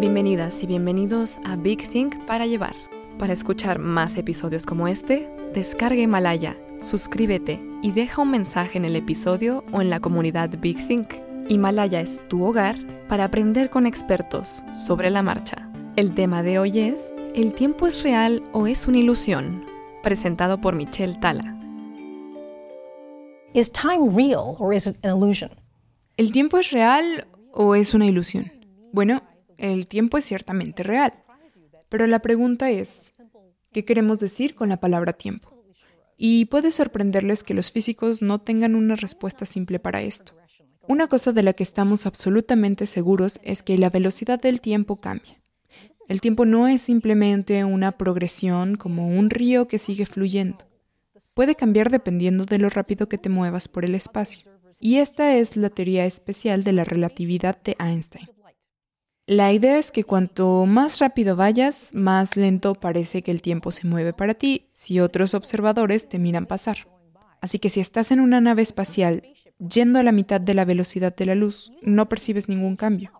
Bienvenidas y bienvenidos a Big Think para llevar. Para escuchar más episodios como este, descarga Himalaya, suscríbete y deja un mensaje en el episodio o en la comunidad Big Think. Himalaya es tu hogar para aprender con expertos sobre la marcha. El tema de hoy es ¿El tiempo es real o es una ilusión? Presentado por Michelle Tala. Is time real or is it an illusion? ¿El tiempo es real o es una ilusión? Bueno, el tiempo es ciertamente real, pero la pregunta es, ¿qué queremos decir con la palabra tiempo? Y puede sorprenderles que los físicos no tengan una respuesta simple para esto. Una cosa de la que estamos absolutamente seguros es que la velocidad del tiempo cambia. El tiempo no es simplemente una progresión como un río que sigue fluyendo. Puede cambiar dependiendo de lo rápido que te muevas por el espacio. Y esta es la teoría especial de la relatividad de Einstein. La idea es que cuanto más rápido vayas, más lento parece que el tiempo se mueve para ti si otros observadores te miran pasar. Así que si estás en una nave espacial yendo a la mitad de la velocidad de la luz, no percibes ningún cambio.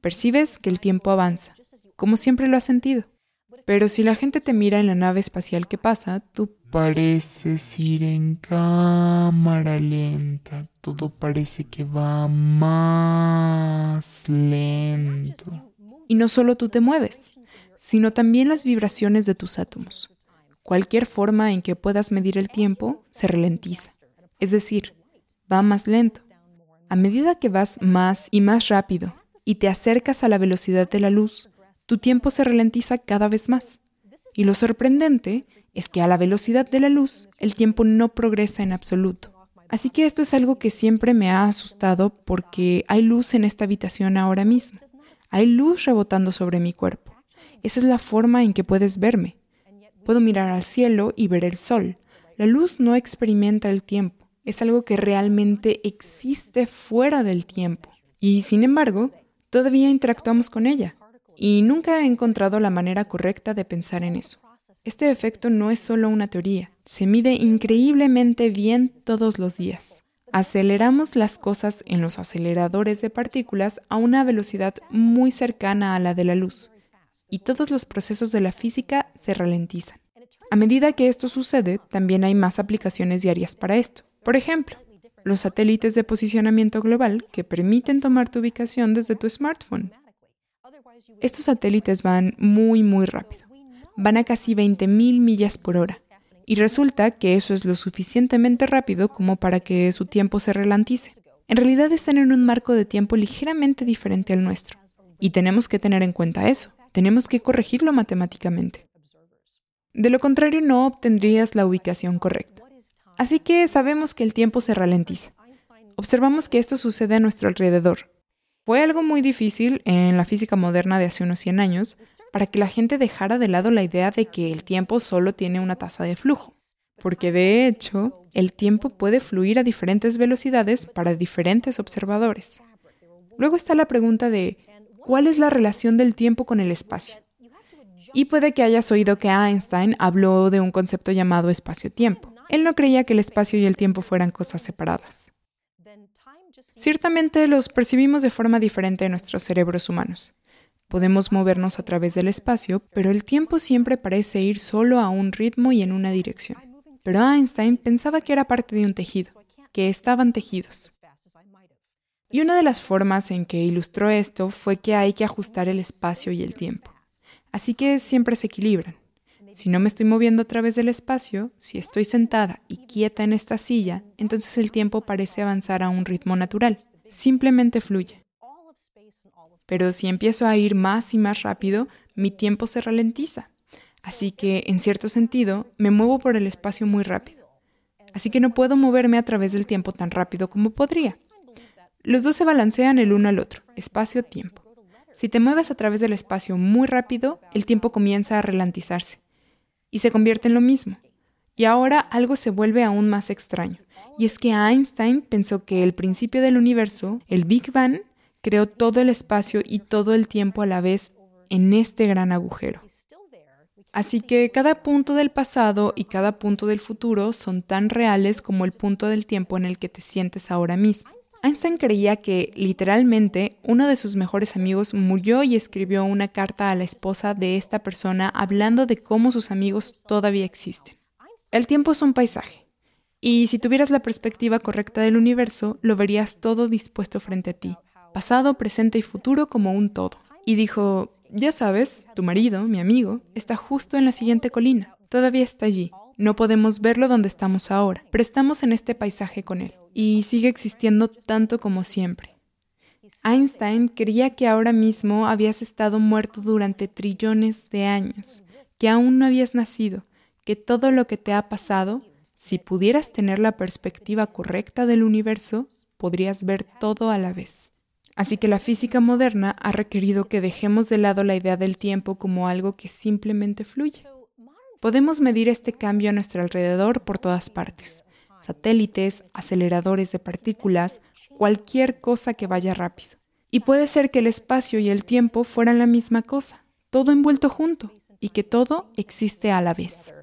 Percibes que el tiempo avanza, como siempre lo has sentido. Pero si la gente te mira en la nave espacial que pasa, tú pareces ir en cámara lenta. Todo parece que va más lento. Y no solo tú te mueves, sino también las vibraciones de tus átomos. Cualquier forma en que puedas medir el tiempo se ralentiza. Es decir, va más lento. A medida que vas más y más rápido y te acercas a la velocidad de la luz, tu tiempo se ralentiza cada vez más. Y lo sorprendente es que a la velocidad de la luz el tiempo no progresa en absoluto. Así que esto es algo que siempre me ha asustado porque hay luz en esta habitación ahora mismo. Hay luz rebotando sobre mi cuerpo. Esa es la forma en que puedes verme. Puedo mirar al cielo y ver el sol. La luz no experimenta el tiempo. Es algo que realmente existe fuera del tiempo. Y sin embargo, todavía interactuamos con ella. Y nunca he encontrado la manera correcta de pensar en eso. Este efecto no es solo una teoría, se mide increíblemente bien todos los días. Aceleramos las cosas en los aceleradores de partículas a una velocidad muy cercana a la de la luz, y todos los procesos de la física se ralentizan. A medida que esto sucede, también hay más aplicaciones diarias para esto. Por ejemplo, los satélites de posicionamiento global que permiten tomar tu ubicación desde tu smartphone. Estos satélites van muy, muy rápido. Van a casi 20.000 millas por hora. Y resulta que eso es lo suficientemente rápido como para que su tiempo se ralentice. En realidad están en un marco de tiempo ligeramente diferente al nuestro. Y tenemos que tener en cuenta eso. Tenemos que corregirlo matemáticamente. De lo contrario, no obtendrías la ubicación correcta. Así que sabemos que el tiempo se ralentiza. Observamos que esto sucede a nuestro alrededor, fue algo muy difícil en la física moderna de hace unos 100 años para que la gente dejara de lado la idea de que el tiempo solo tiene una tasa de flujo, porque de hecho el tiempo puede fluir a diferentes velocidades para diferentes observadores. Luego está la pregunta de ¿cuál es la relación del tiempo con el espacio? Y puede que hayas oído que Einstein habló de un concepto llamado espacio-tiempo. Él no creía que el espacio y el tiempo fueran cosas separadas. Ciertamente los percibimos de forma diferente en nuestros cerebros humanos. Podemos movernos a través del espacio, pero el tiempo siempre parece ir solo a un ritmo y en una dirección. Pero Einstein pensaba que era parte de un tejido, que estaban tejidos. Y una de las formas en que ilustró esto fue que hay que ajustar el espacio y el tiempo. Así que siempre se equilibran. Si no me estoy moviendo a través del espacio, si estoy sentada y quieta en esta silla, entonces el tiempo parece avanzar a un ritmo natural. Simplemente fluye. Pero si empiezo a ir más y más rápido, mi tiempo se ralentiza. Así que, en cierto sentido, me muevo por el espacio muy rápido. Así que no puedo moverme a través del tiempo tan rápido como podría. Los dos se balancean el uno al otro, espacio-tiempo. Si te mueves a través del espacio muy rápido, el tiempo comienza a ralentizarse y se convierte en lo mismo. Y ahora algo se vuelve aún más extraño. Y es que Einstein pensó que el principio del universo, el Big Bang, creó todo el espacio y todo el tiempo a la vez en este gran agujero. Así que cada punto del pasado y cada punto del futuro son tan reales como el punto del tiempo en el que te sientes ahora mismo. Einstein creía que, literalmente, uno de sus mejores amigos murió y escribió una carta a la esposa de esta persona hablando de cómo sus amigos todavía existen. El tiempo es un paisaje, y si tuvieras la perspectiva correcta del universo, lo verías todo dispuesto frente a ti, pasado, presente y futuro como un todo. Y dijo, ya sabes, tu marido, mi amigo, está justo en la siguiente colina, todavía está allí. No podemos verlo donde estamos ahora, pero estamos en este paisaje con él y sigue existiendo tanto como siempre. Einstein creía que ahora mismo habías estado muerto durante trillones de años, que aún no habías nacido, que todo lo que te ha pasado, si pudieras tener la perspectiva correcta del universo, podrías ver todo a la vez. Así que la física moderna ha requerido que dejemos de lado la idea del tiempo como algo que simplemente fluye. Podemos medir este cambio a nuestro alrededor por todas partes satélites, aceleradores de partículas, cualquier cosa que vaya rápido. Y puede ser que el espacio y el tiempo fueran la misma cosa, todo envuelto junto, y que todo existe a la vez.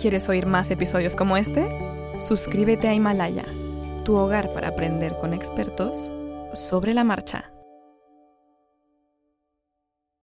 ¿Quieres oír más episodios como este? Suscríbete a Himalaya, tu hogar para aprender con expertos sobre la marcha.